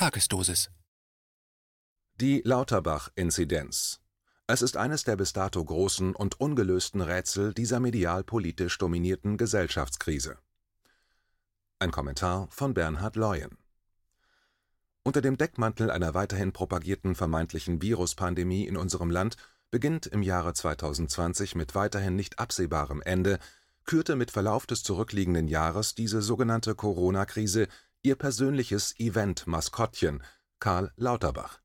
Tagesdosis. Die Lauterbach-Inzidenz. Es ist eines der bis dato großen und ungelösten Rätsel dieser medial-politisch dominierten Gesellschaftskrise. Ein Kommentar von Bernhard Leuen. Unter dem Deckmantel einer weiterhin propagierten vermeintlichen Viruspandemie in unserem Land beginnt im Jahre 2020 mit weiterhin nicht absehbarem Ende, kürte mit Verlauf des zurückliegenden Jahres diese sogenannte Corona-Krise ihr persönliches Event-Maskottchen, Karl Lauterbach.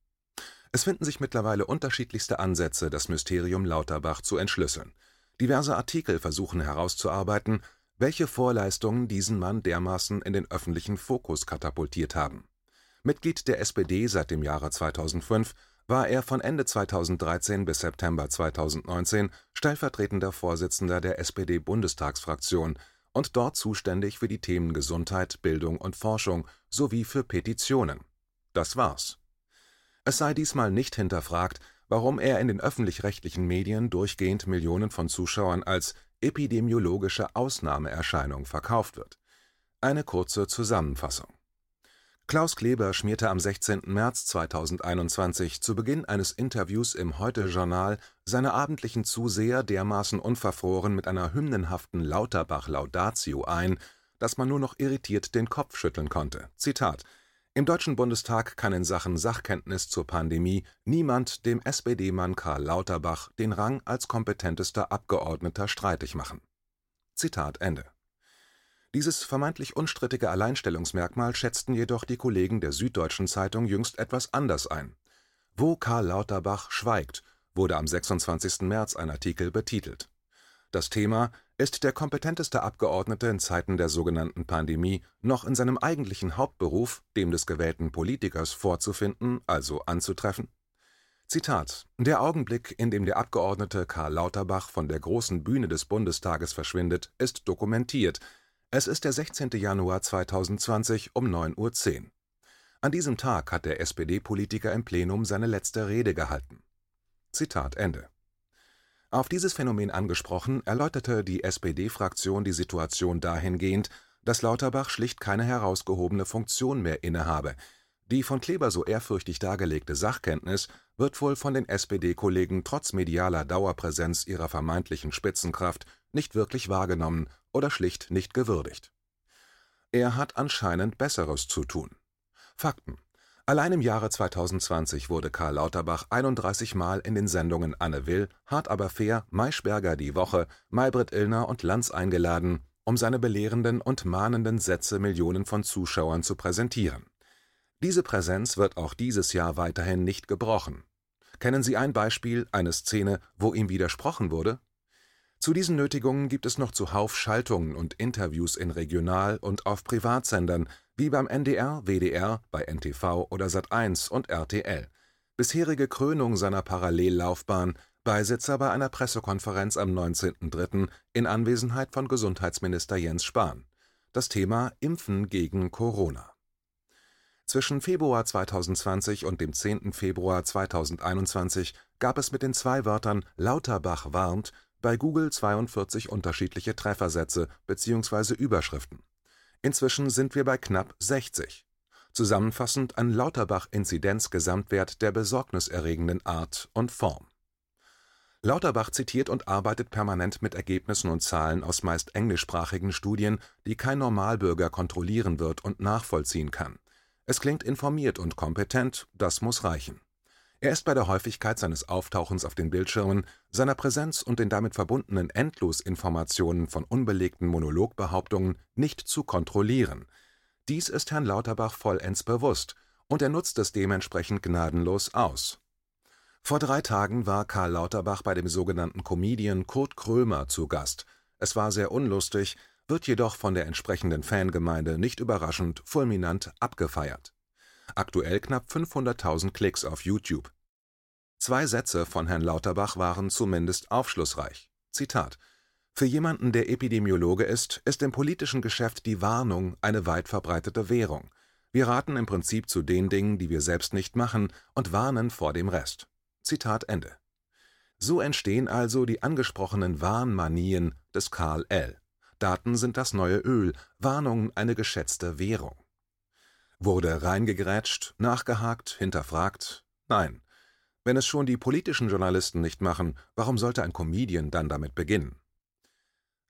Es finden sich mittlerweile unterschiedlichste Ansätze, das Mysterium Lauterbach zu entschlüsseln. Diverse Artikel versuchen herauszuarbeiten, welche Vorleistungen diesen Mann dermaßen in den öffentlichen Fokus katapultiert haben. Mitglied der SPD seit dem Jahre 2005, war er von Ende 2013 bis September 2019 stellvertretender Vorsitzender der SPD-Bundestagsfraktion und dort zuständig für die Themen Gesundheit, Bildung und Forschung sowie für Petitionen. Das war's. Es sei diesmal nicht hinterfragt, warum er in den öffentlich-rechtlichen Medien durchgehend Millionen von Zuschauern als epidemiologische Ausnahmeerscheinung verkauft wird. Eine kurze Zusammenfassung. Klaus Kleber schmierte am 16. März 2021 zu Beginn eines Interviews im Heute-Journal seine abendlichen Zuseher dermaßen unverfroren mit einer hymnenhaften Lauterbach-Laudatio ein, dass man nur noch irritiert den Kopf schütteln konnte. Zitat: Im Deutschen Bundestag kann in Sachen Sachkenntnis zur Pandemie niemand dem SPD-Mann Karl Lauterbach den Rang als kompetentester Abgeordneter streitig machen. Zitat Ende. Dieses vermeintlich unstrittige Alleinstellungsmerkmal schätzten jedoch die Kollegen der Süddeutschen Zeitung jüngst etwas anders ein. Wo Karl Lauterbach schweigt, wurde am 26. März ein Artikel betitelt. Das Thema ist der kompetenteste Abgeordnete in Zeiten der sogenannten Pandemie noch in seinem eigentlichen Hauptberuf, dem des gewählten Politikers, vorzufinden, also anzutreffen? Zitat: Der Augenblick, in dem der Abgeordnete Karl Lauterbach von der großen Bühne des Bundestages verschwindet, ist dokumentiert es ist der 16. Januar 2020 um 9.10 Uhr. An diesem Tag hat der SPD-Politiker im Plenum seine letzte Rede gehalten. Zitat Ende. Auf dieses Phänomen angesprochen, erläuterte die SPD-Fraktion die Situation dahingehend, dass Lauterbach schlicht keine herausgehobene Funktion mehr innehabe. Die von Kleber so ehrfürchtig dargelegte Sachkenntnis wird wohl von den SPD-Kollegen trotz medialer Dauerpräsenz ihrer vermeintlichen Spitzenkraft nicht wirklich wahrgenommen oder schlicht nicht gewürdigt. Er hat anscheinend Besseres zu tun. Fakten: Allein im Jahre 2020 wurde Karl Lauterbach 31 Mal in den Sendungen Anne Will, Hart aber fair, Maischberger die Woche, Maybrit Illner und Lanz eingeladen, um seine belehrenden und mahnenden Sätze Millionen von Zuschauern zu präsentieren. Diese Präsenz wird auch dieses Jahr weiterhin nicht gebrochen. Kennen Sie ein Beispiel, eine Szene, wo ihm widersprochen wurde? Zu diesen Nötigungen gibt es noch zuhauf Schaltungen und Interviews in Regional und auf Privatsendern wie beim NDR, WDR, bei NTV oder Sat1 und RTL. Bisherige Krönung seiner Parallellaufbahn Beisitzer bei einer Pressekonferenz am 19.03. in Anwesenheit von Gesundheitsminister Jens Spahn. Das Thema Impfen gegen Corona. Zwischen Februar 2020 und dem 10. Februar 2021 gab es mit den zwei Wörtern Lauterbach warnt bei Google 42 unterschiedliche Treffersätze bzw. Überschriften. Inzwischen sind wir bei knapp 60. Zusammenfassend ein Lauterbach-Inzidenz-Gesamtwert der besorgniserregenden Art und Form. Lauterbach zitiert und arbeitet permanent mit Ergebnissen und Zahlen aus meist englischsprachigen Studien, die kein Normalbürger kontrollieren wird und nachvollziehen kann. Es klingt informiert und kompetent, das muss reichen. Er ist bei der Häufigkeit seines Auftauchens auf den Bildschirmen, seiner Präsenz und den damit verbundenen Endlosinformationen von unbelegten Monologbehauptungen nicht zu kontrollieren. Dies ist Herrn Lauterbach vollends bewusst, und er nutzt es dementsprechend gnadenlos aus. Vor drei Tagen war Karl Lauterbach bei dem sogenannten Comedian Kurt Krömer zu Gast. Es war sehr unlustig, wird jedoch von der entsprechenden Fangemeinde nicht überraschend fulminant abgefeiert aktuell knapp 500.000 Klicks auf YouTube. Zwei Sätze von Herrn Lauterbach waren zumindest aufschlussreich. Zitat Für jemanden, der Epidemiologe ist, ist im politischen Geschäft die Warnung eine weit verbreitete Währung. Wir raten im Prinzip zu den Dingen, die wir selbst nicht machen, und warnen vor dem Rest. Zitat Ende. So entstehen also die angesprochenen Warnmanien des Karl L. Daten sind das neue Öl, Warnungen eine geschätzte Währung. Wurde reingegrätscht, nachgehakt, hinterfragt? Nein. Wenn es schon die politischen Journalisten nicht machen, warum sollte ein Comedian dann damit beginnen?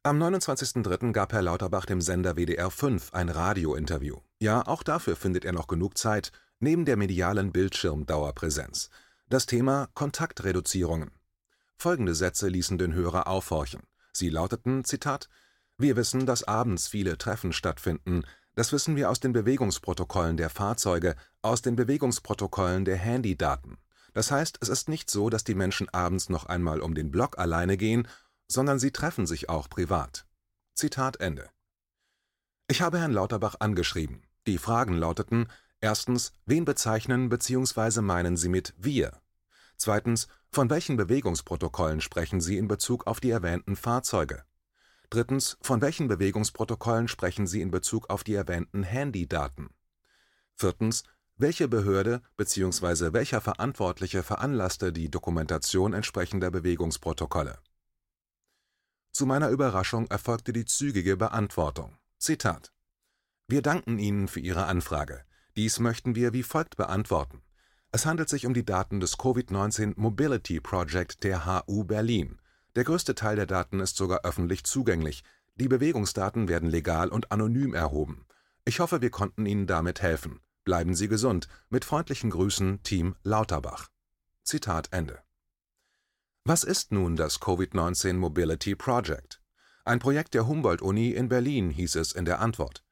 Am 29.03. gab Herr Lauterbach dem Sender WDR 5 ein Radiointerview. Ja, auch dafür findet er noch genug Zeit, neben der medialen Bildschirmdauerpräsenz. Das Thema Kontaktreduzierungen. Folgende Sätze ließen den Hörer aufhorchen. Sie lauteten, Zitat, Wir wissen, dass abends viele Treffen stattfinden. Das wissen wir aus den Bewegungsprotokollen der Fahrzeuge, aus den Bewegungsprotokollen der Handydaten. Das heißt, es ist nicht so, dass die Menschen abends noch einmal um den Block alleine gehen, sondern sie treffen sich auch privat. Zitat Ende. Ich habe Herrn Lauterbach angeschrieben. Die Fragen lauteten: Erstens, wen bezeichnen bzw. meinen Sie mit wir? Zweitens, von welchen Bewegungsprotokollen sprechen Sie in Bezug auf die erwähnten Fahrzeuge? Drittens, von welchen Bewegungsprotokollen sprechen Sie in Bezug auf die erwähnten Handydaten? Viertens, welche Behörde bzw. welcher Verantwortliche veranlasste die Dokumentation entsprechender Bewegungsprotokolle? Zu meiner Überraschung erfolgte die zügige Beantwortung. Zitat: Wir danken Ihnen für Ihre Anfrage. Dies möchten wir wie folgt beantworten. Es handelt sich um die Daten des Covid-19 Mobility Project der HU Berlin. Der größte Teil der Daten ist sogar öffentlich zugänglich. Die Bewegungsdaten werden legal und anonym erhoben. Ich hoffe, wir konnten Ihnen damit helfen. Bleiben Sie gesund. Mit freundlichen Grüßen, Team Lauterbach. Zitat Ende. Was ist nun das Covid-19 Mobility Project? Ein Projekt der Humboldt-Uni in Berlin, hieß es in der Antwort.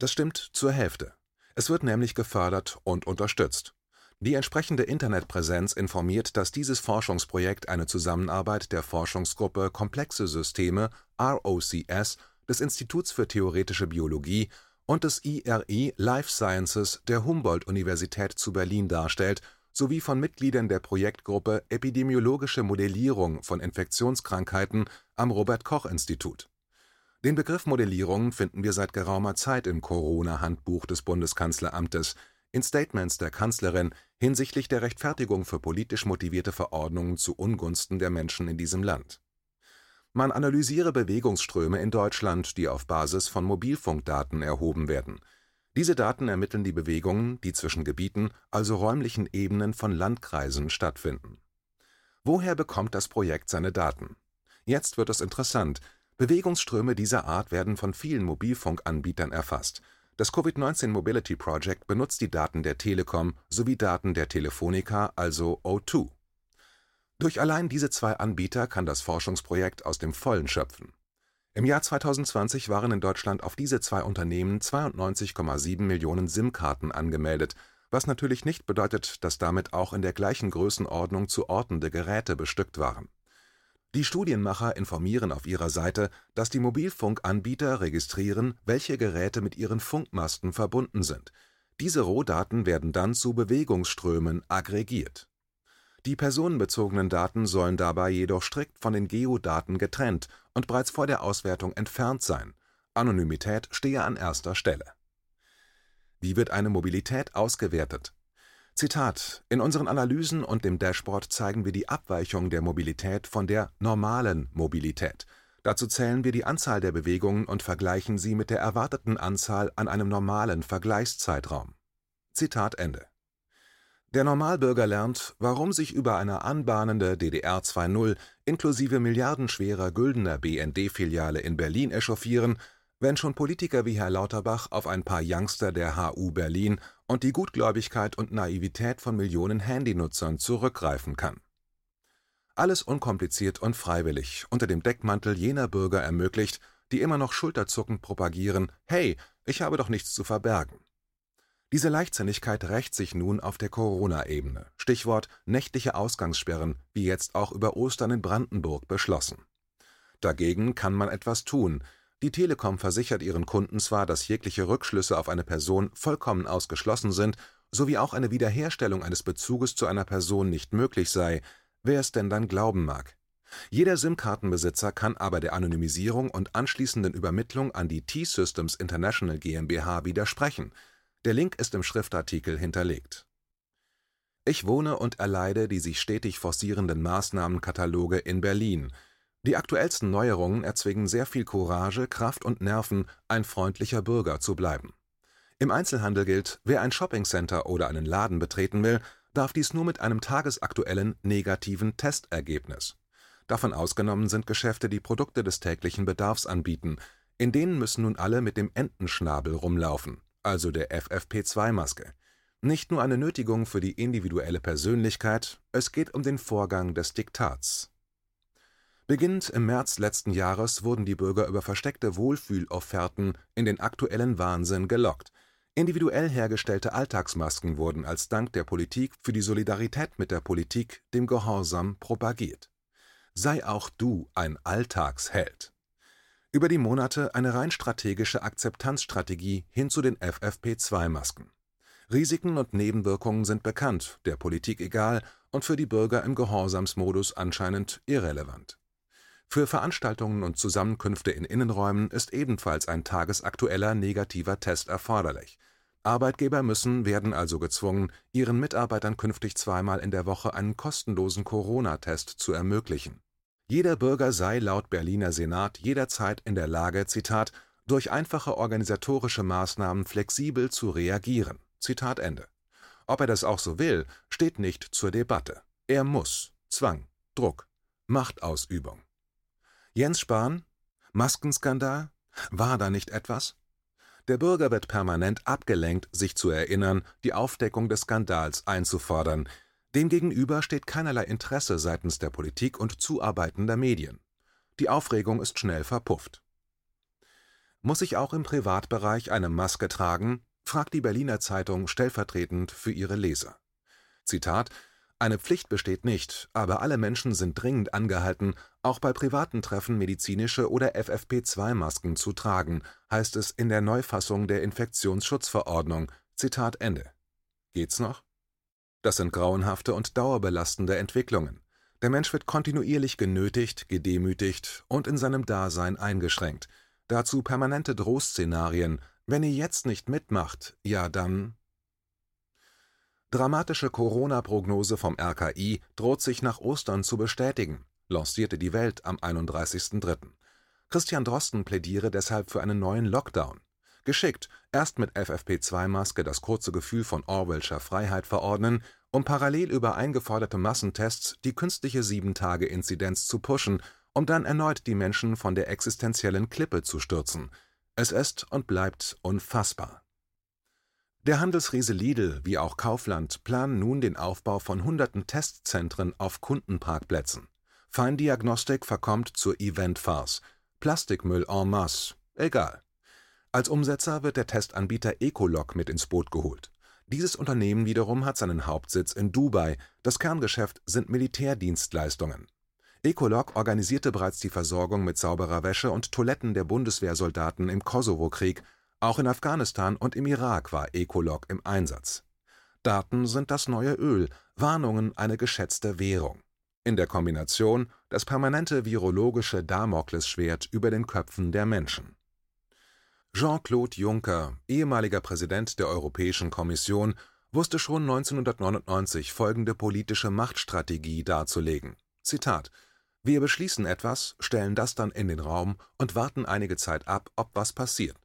Das stimmt zur Hälfte. Es wird nämlich gefördert und unterstützt. Die entsprechende Internetpräsenz informiert, dass dieses Forschungsprojekt eine Zusammenarbeit der Forschungsgruppe Komplexe Systeme (ROCS) des Instituts für Theoretische Biologie und des IRI Life Sciences der Humboldt-Universität zu Berlin darstellt sowie von Mitgliedern der Projektgruppe Epidemiologische Modellierung von Infektionskrankheiten am Robert-Koch-Institut. Den Begriff Modellierung finden wir seit geraumer Zeit im Corona-Handbuch des Bundeskanzleramtes in Statements der Kanzlerin hinsichtlich der Rechtfertigung für politisch motivierte Verordnungen zu Ungunsten der Menschen in diesem Land. Man analysiere Bewegungsströme in Deutschland, die auf Basis von Mobilfunkdaten erhoben werden. Diese Daten ermitteln die Bewegungen, die zwischen Gebieten, also räumlichen Ebenen von Landkreisen stattfinden. Woher bekommt das Projekt seine Daten? Jetzt wird es interessant. Bewegungsströme dieser Art werden von vielen Mobilfunkanbietern erfasst das Covid-19 Mobility Project benutzt die Daten der Telekom sowie Daten der Telefonica, also O2. Durch allein diese zwei Anbieter kann das Forschungsprojekt aus dem Vollen schöpfen. Im Jahr 2020 waren in Deutschland auf diese zwei Unternehmen 92,7 Millionen SIM-Karten angemeldet, was natürlich nicht bedeutet, dass damit auch in der gleichen Größenordnung zu ortende Geräte bestückt waren die Studienmacher informieren auf ihrer Seite, dass die Mobilfunkanbieter registrieren, welche Geräte mit ihren Funkmasten verbunden sind. Diese Rohdaten werden dann zu Bewegungsströmen aggregiert. Die personenbezogenen Daten sollen dabei jedoch strikt von den Geodaten getrennt und bereits vor der Auswertung entfernt sein. Anonymität stehe an erster Stelle. Wie wird eine Mobilität ausgewertet Zitat: In unseren Analysen und dem Dashboard zeigen wir die Abweichung der Mobilität von der normalen Mobilität. Dazu zählen wir die Anzahl der Bewegungen und vergleichen sie mit der erwarteten Anzahl an einem normalen Vergleichszeitraum. Zitat Ende. Der Normalbürger lernt, warum sich über eine anbahnende DDR 2.0 inklusive milliardenschwerer güldener BND-Filiale in Berlin echauffieren wenn schon Politiker wie Herr Lauterbach auf ein paar Youngster der HU Berlin und die Gutgläubigkeit und Naivität von Millionen Handynutzern zurückgreifen kann. Alles unkompliziert und freiwillig unter dem Deckmantel jener Bürger ermöglicht, die immer noch schulterzuckend propagieren, hey, ich habe doch nichts zu verbergen. Diese Leichtsinnigkeit rächt sich nun auf der Corona-Ebene. Stichwort nächtliche Ausgangssperren, wie jetzt auch über Ostern in Brandenburg beschlossen. Dagegen kann man etwas tun, die Telekom versichert ihren Kunden zwar, dass jegliche Rückschlüsse auf eine Person vollkommen ausgeschlossen sind sowie auch eine Wiederherstellung eines Bezuges zu einer Person nicht möglich sei, wer es denn dann glauben mag. Jeder SIM-Kartenbesitzer kann aber der Anonymisierung und anschließenden Übermittlung an die T-Systems International GmbH widersprechen. Der Link ist im Schriftartikel hinterlegt. Ich wohne und erleide die sich stetig forcierenden Maßnahmenkataloge in Berlin – die aktuellsten Neuerungen erzwingen sehr viel Courage, Kraft und Nerven, ein freundlicher Bürger zu bleiben. Im Einzelhandel gilt, wer ein Shoppingcenter oder einen Laden betreten will, darf dies nur mit einem tagesaktuellen negativen Testergebnis. Davon ausgenommen sind Geschäfte, die Produkte des täglichen Bedarfs anbieten, in denen müssen nun alle mit dem Entenschnabel rumlaufen, also der FFP2-Maske. Nicht nur eine Nötigung für die individuelle Persönlichkeit, es geht um den Vorgang des Diktats. Beginnend im März letzten Jahres wurden die Bürger über versteckte Wohlfühlofferten in den aktuellen Wahnsinn gelockt. Individuell hergestellte Alltagsmasken wurden als Dank der Politik für die Solidarität mit der Politik dem Gehorsam propagiert. Sei auch du ein Alltagsheld. Über die Monate eine rein strategische Akzeptanzstrategie hin zu den FFP2-Masken. Risiken und Nebenwirkungen sind bekannt, der Politik egal und für die Bürger im Gehorsamsmodus anscheinend irrelevant. Für Veranstaltungen und Zusammenkünfte in Innenräumen ist ebenfalls ein tagesaktueller negativer Test erforderlich. Arbeitgeber müssen, werden also gezwungen, ihren Mitarbeitern künftig zweimal in der Woche einen kostenlosen Corona-Test zu ermöglichen. Jeder Bürger sei laut Berliner Senat jederzeit in der Lage, Zitat, durch einfache organisatorische Maßnahmen flexibel zu reagieren Zitat Ende. Ob er das auch so will, steht nicht zur Debatte. Er muss. Zwang, Druck, Machtausübung. Jens Spahn? Maskenskandal? War da nicht etwas? Der Bürger wird permanent abgelenkt, sich zu erinnern, die Aufdeckung des Skandals einzufordern. Demgegenüber steht keinerlei Interesse seitens der Politik und zuarbeitender Medien. Die Aufregung ist schnell verpufft. Muss ich auch im Privatbereich eine Maske tragen? fragt die Berliner Zeitung stellvertretend für ihre Leser. Zitat eine Pflicht besteht nicht, aber alle Menschen sind dringend angehalten, auch bei privaten Treffen medizinische oder FFP2-Masken zu tragen, heißt es in der Neufassung der Infektionsschutzverordnung. Zitat Ende. Geht's noch? Das sind grauenhafte und dauerbelastende Entwicklungen. Der Mensch wird kontinuierlich genötigt, gedemütigt und in seinem Dasein eingeschränkt. Dazu permanente Drohszenarien, wenn ihr jetzt nicht mitmacht, ja dann. Dramatische Corona-Prognose vom RKI droht sich nach Ostern zu bestätigen, lancierte die Welt am 31.03. Christian Drosten plädiere deshalb für einen neuen Lockdown. Geschickt, erst mit FFP2-Maske das kurze Gefühl von Orwellscher Freiheit verordnen, um parallel über eingeforderte Massentests die künstliche 7-Tage-Inzidenz zu pushen, um dann erneut die Menschen von der existenziellen Klippe zu stürzen – es ist und bleibt unfassbar. Der Handelsriese Lidl wie auch Kaufland planen nun den Aufbau von hunderten Testzentren auf Kundenparkplätzen. Feindiagnostik verkommt zur Eventfarce. Plastikmüll en masse. Egal. Als Umsetzer wird der Testanbieter Ecolog mit ins Boot geholt. Dieses Unternehmen wiederum hat seinen Hauptsitz in Dubai. Das Kerngeschäft sind Militärdienstleistungen Ecolog organisierte bereits die Versorgung mit sauberer Wäsche und Toiletten der Bundeswehrsoldaten im Kosovo-Krieg, auch in Afghanistan und im Irak war Ecolog im Einsatz. Daten sind das neue Öl, Warnungen eine geschätzte Währung. In der Kombination das permanente virologische Damoklesschwert über den Köpfen der Menschen. Jean-Claude Juncker, ehemaliger Präsident der Europäischen Kommission, wusste schon 1999 folgende politische Machtstrategie darzulegen. Zitat wir beschließen etwas, stellen das dann in den Raum und warten einige Zeit ab, ob was passiert.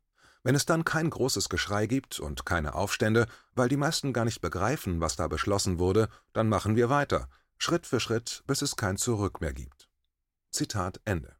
Wenn es dann kein großes Geschrei gibt und keine Aufstände, weil die meisten gar nicht begreifen, was da beschlossen wurde, dann machen wir weiter, Schritt für Schritt, bis es kein Zurück mehr gibt. Zitat Ende.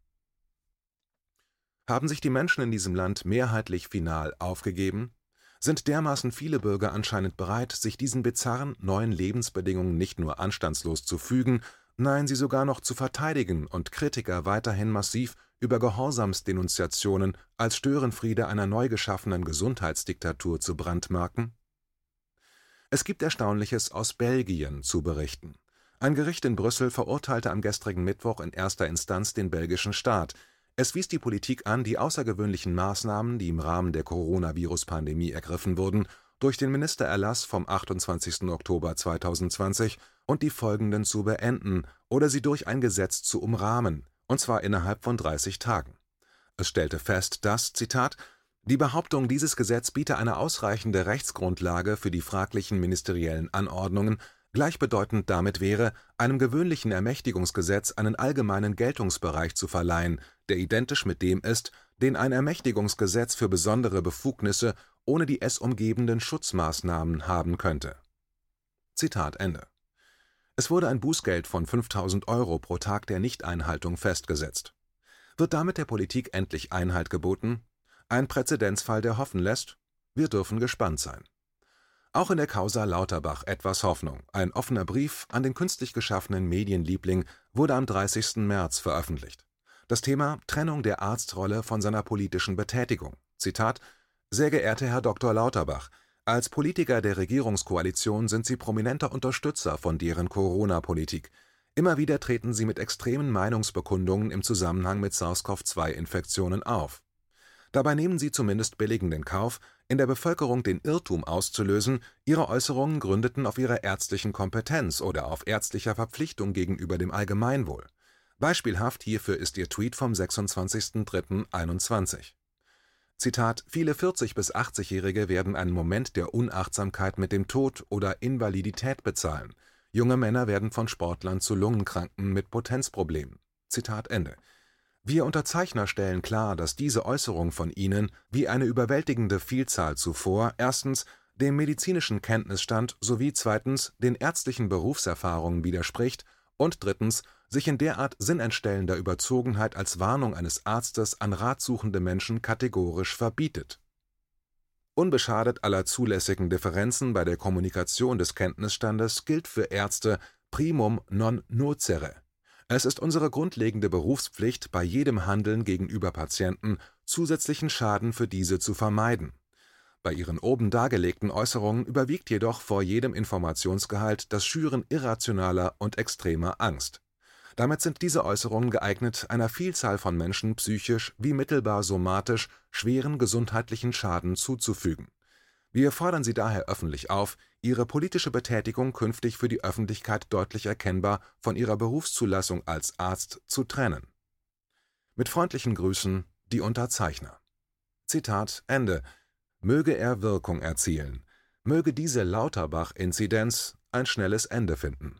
Haben sich die Menschen in diesem Land mehrheitlich final aufgegeben? Sind dermaßen viele Bürger anscheinend bereit, sich diesen bizarren neuen Lebensbedingungen nicht nur anstandslos zu fügen, nein, sie sogar noch zu verteidigen und Kritiker weiterhin massiv über Gehorsamsdenunziationen als Störenfriede einer neu geschaffenen Gesundheitsdiktatur zu brandmarken? Es gibt Erstaunliches aus Belgien zu berichten. Ein Gericht in Brüssel verurteilte am gestrigen Mittwoch in erster Instanz den belgischen Staat. Es wies die Politik an, die außergewöhnlichen Maßnahmen, die im Rahmen der Coronavirus-Pandemie ergriffen wurden, durch den Ministererlass vom 28. Oktober 2020 und die folgenden zu beenden oder sie durch ein Gesetz zu umrahmen, und zwar innerhalb von 30 Tagen. Es stellte fest, dass, Zitat, die Behauptung, dieses Gesetz biete eine ausreichende Rechtsgrundlage für die fraglichen ministeriellen Anordnungen, gleichbedeutend damit wäre, einem gewöhnlichen Ermächtigungsgesetz einen allgemeinen Geltungsbereich zu verleihen, der identisch mit dem ist, den ein Ermächtigungsgesetz für besondere Befugnisse ohne die es umgebenden Schutzmaßnahmen haben könnte. Zitat Ende. Es wurde ein Bußgeld von 5000 Euro pro Tag der Nichteinhaltung festgesetzt. Wird damit der Politik endlich Einhalt geboten? Ein Präzedenzfall, der hoffen lässt? Wir dürfen gespannt sein. Auch in der Causa Lauterbach etwas Hoffnung. Ein offener Brief an den künstlich geschaffenen Medienliebling wurde am 30. März veröffentlicht. Das Thema Trennung der Arztrolle von seiner politischen Betätigung. Zitat Sehr geehrter Herr Dr. Lauterbach, als Politiker der Regierungskoalition sind Sie prominenter Unterstützer von deren Corona-Politik. Immer wieder treten Sie mit extremen Meinungsbekundungen im Zusammenhang mit SARS-CoV-2-Infektionen auf. Dabei nehmen Sie zumindest billigend in Kauf, in der Bevölkerung den Irrtum auszulösen, Ihre Äußerungen gründeten auf Ihrer ärztlichen Kompetenz oder auf ärztlicher Verpflichtung gegenüber dem Allgemeinwohl. Beispielhaft hierfür ist Ihr Tweet vom 26.03.21. Zitat: Viele 40- bis 80-Jährige werden einen Moment der Unachtsamkeit mit dem Tod oder Invalidität bezahlen. Junge Männer werden von Sportlern zu Lungenkranken mit Potenzproblemen. Zitat Ende. Wir Unterzeichner stellen klar, dass diese Äußerung von Ihnen, wie eine überwältigende Vielzahl zuvor, erstens dem medizinischen Kenntnisstand sowie zweitens den ärztlichen Berufserfahrungen widerspricht und drittens sich in derart sinnentstellender Überzogenheit als Warnung eines Arztes an ratsuchende Menschen kategorisch verbietet. Unbeschadet aller zulässigen Differenzen bei der Kommunikation des Kenntnisstandes gilt für Ärzte primum non nocere es ist unsere grundlegende Berufspflicht, bei jedem Handeln gegenüber Patienten zusätzlichen Schaden für diese zu vermeiden. Bei Ihren oben dargelegten Äußerungen überwiegt jedoch vor jedem Informationsgehalt das Schüren irrationaler und extremer Angst. Damit sind diese Äußerungen geeignet, einer Vielzahl von Menschen psychisch wie mittelbar somatisch schweren gesundheitlichen Schaden zuzufügen wir fordern Sie daher öffentlich auf, Ihre politische Betätigung künftig für die Öffentlichkeit deutlich erkennbar von Ihrer Berufszulassung als Arzt zu trennen. Mit freundlichen Grüßen, die Unterzeichner. Zitat Ende. Möge er Wirkung erzielen. Möge diese Lauterbach-Inzidenz ein schnelles Ende finden